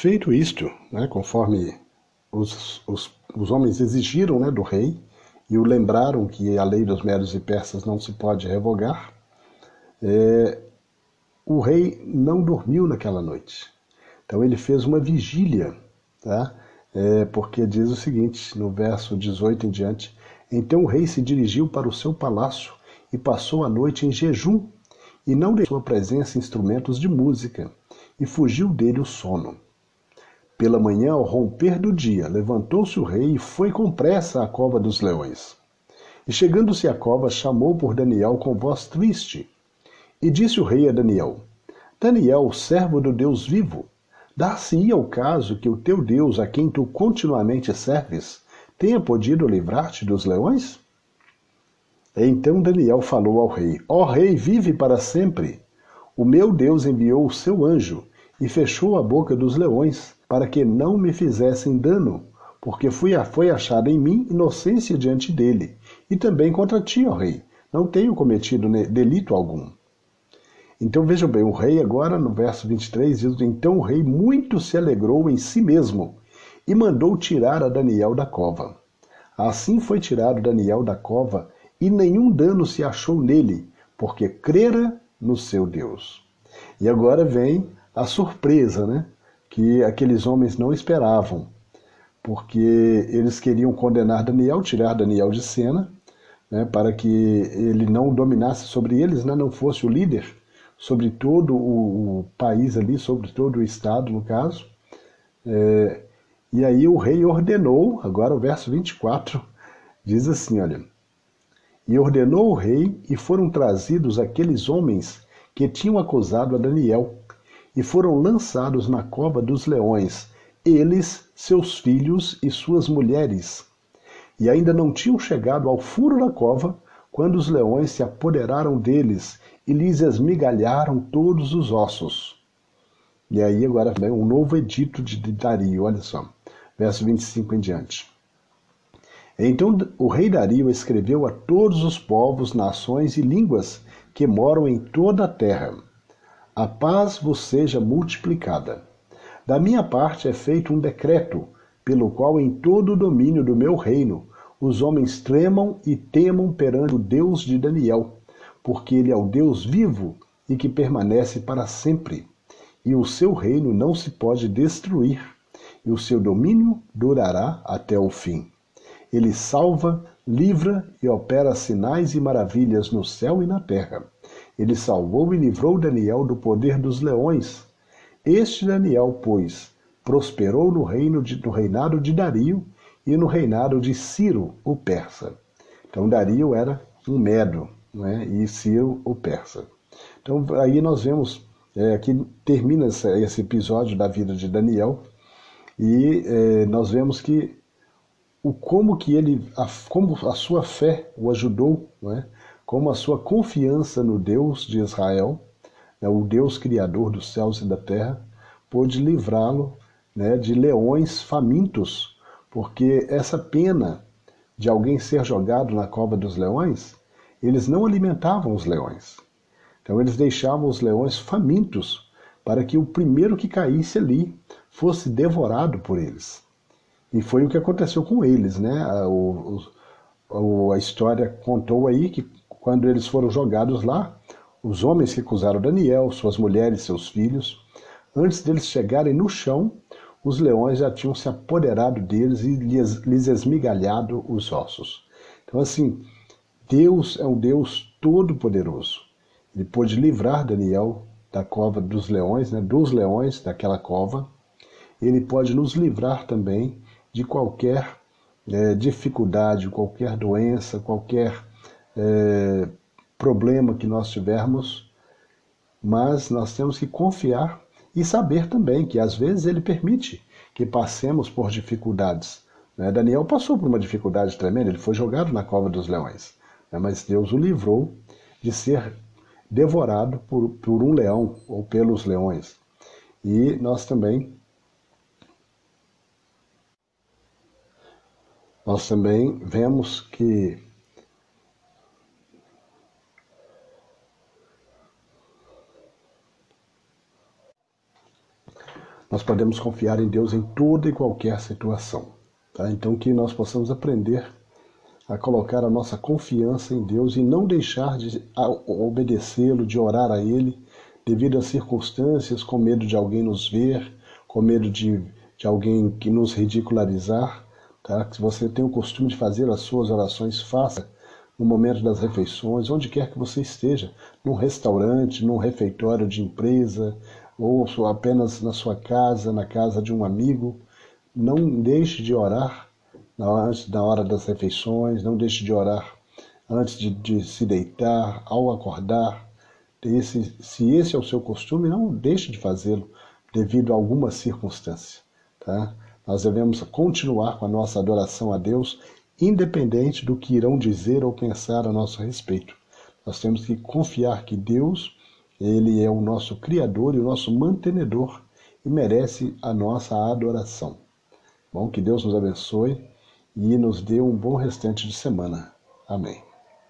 Feito isto, né, conforme os, os, os homens exigiram né, do rei e o lembraram que a lei dos medos e persas não se pode revogar, é, o rei não dormiu naquela noite. Então ele fez uma vigília, tá? É, porque diz o seguinte, no verso 18 em diante: Então o rei se dirigiu para o seu palácio e passou a noite em jejum, e não deixou sua presença instrumentos de música, e fugiu dele o sono. Pela manhã, ao romper do dia, levantou-se o rei e foi com pressa à cova dos leões. E chegando-se à cova, chamou por Daniel com voz triste. E disse o rei a Daniel: Daniel, servo do Deus vivo, dar-se-ia o caso que o teu Deus, a quem tu continuamente serves, tenha podido livrar-te dos leões? Então Daniel falou ao rei: Ó rei, vive para sempre. O meu Deus enviou o seu anjo e fechou a boca dos leões para que não me fizessem dano, porque fui, foi achada em mim inocência diante dele, e também contra ti, ó rei. Não tenho cometido delito algum. Então vejam bem, o rei agora no verso 23 diz: Então o rei muito se alegrou em si mesmo e mandou tirar a Daniel da cova. Assim foi tirado Daniel da cova e nenhum dano se achou nele, porque crera no seu Deus. E agora vem a surpresa, né? Que aqueles homens não esperavam, porque eles queriam condenar Daniel, tirar Daniel de cena, né, para que ele não dominasse sobre eles, né, não fosse o líder sobre todo o, país ali, sobre todo o estado, no caso. É, e aí o rei ordenou, agora o verso 24 diz assim: olha. E ordenou o rei, e foram trazidos aqueles homens que tinham acusado a Daniel, e foram lançados na cova dos leões, eles, seus filhos e suas mulheres. E ainda não tinham chegado ao furo da cova, quando os leões se apoderaram deles e lhes esmigalharam todos os ossos. E aí agora vem um novo edito de Dario, olha só, verso 25 em diante. Então o rei Dario escreveu a todos os povos, nações e línguas que moram em toda a terra a paz vos seja multiplicada. Da minha parte é feito um decreto, pelo qual em todo o domínio do meu reino os homens tremam e temam perante o Deus de Daniel, porque ele é o Deus vivo e que permanece para sempre, e o seu reino não se pode destruir, e o seu domínio durará até o fim. Ele salva, livra e opera sinais e maravilhas no céu e na terra ele salvou e livrou Daniel do poder dos leões. Este Daniel, pois, prosperou no reino de, no reinado de Dario e no reinado de Ciro, o persa. Então Dario era um medo, né? e Ciro o persa. Então aí nós vemos é, que termina esse episódio da vida de Daniel e é, nós vemos que o como que ele, a, como a sua fé o ajudou, né? Como a sua confiança no Deus de Israel, né, o Deus criador dos céus e da terra, pôde livrá-lo né, de leões famintos, porque essa pena de alguém ser jogado na cova dos leões, eles não alimentavam os leões. Então eles deixavam os leões famintos para que o primeiro que caísse ali fosse devorado por eles. E foi o que aconteceu com eles, né? O, a história contou aí que quando eles foram jogados lá, os homens que acusaram Daniel, suas mulheres, seus filhos, antes deles chegarem no chão, os leões já tinham se apoderado deles e lhes, lhes esmigalhado os ossos. Então, assim, Deus é um Deus todo-poderoso. Ele pôde livrar Daniel da cova dos leões, né, dos leões daquela cova. Ele pode nos livrar também de qualquer é, dificuldade, qualquer doença, qualquer é, problema que nós tivermos, mas nós temos que confiar e saber também que às vezes ele permite que passemos por dificuldades. Né? Daniel passou por uma dificuldade tremenda, ele foi jogado na cova dos leões, né? mas Deus o livrou de ser devorado por, por um leão ou pelos leões. E nós também nós também vemos que nós podemos confiar em Deus em toda e qualquer situação. Tá? Então, que nós possamos aprender a colocar a nossa confiança em Deus e não deixar de obedecê-lo, de orar a Ele, devido às circunstâncias, com medo de alguém nos ver, com medo de, de alguém que nos ridicularizar. Tá? Se você tem o costume de fazer as suas orações, faça no momento das refeições, onde quer que você esteja, num restaurante, num refeitório de empresa, ou apenas na sua casa, na casa de um amigo. Não deixe de orar da hora das refeições, não deixe de orar antes de, de se deitar, ao acordar. Esse, se esse é o seu costume, não deixe de fazê-lo devido a alguma circunstância. Tá? Nós devemos continuar com a nossa adoração a Deus, independente do que irão dizer ou pensar a nosso respeito. Nós temos que confiar que Deus, Ele é o nosso Criador e o nosso mantenedor e merece a nossa adoração. Bom, que Deus nos abençoe e nos dê um bom restante de semana. Amém.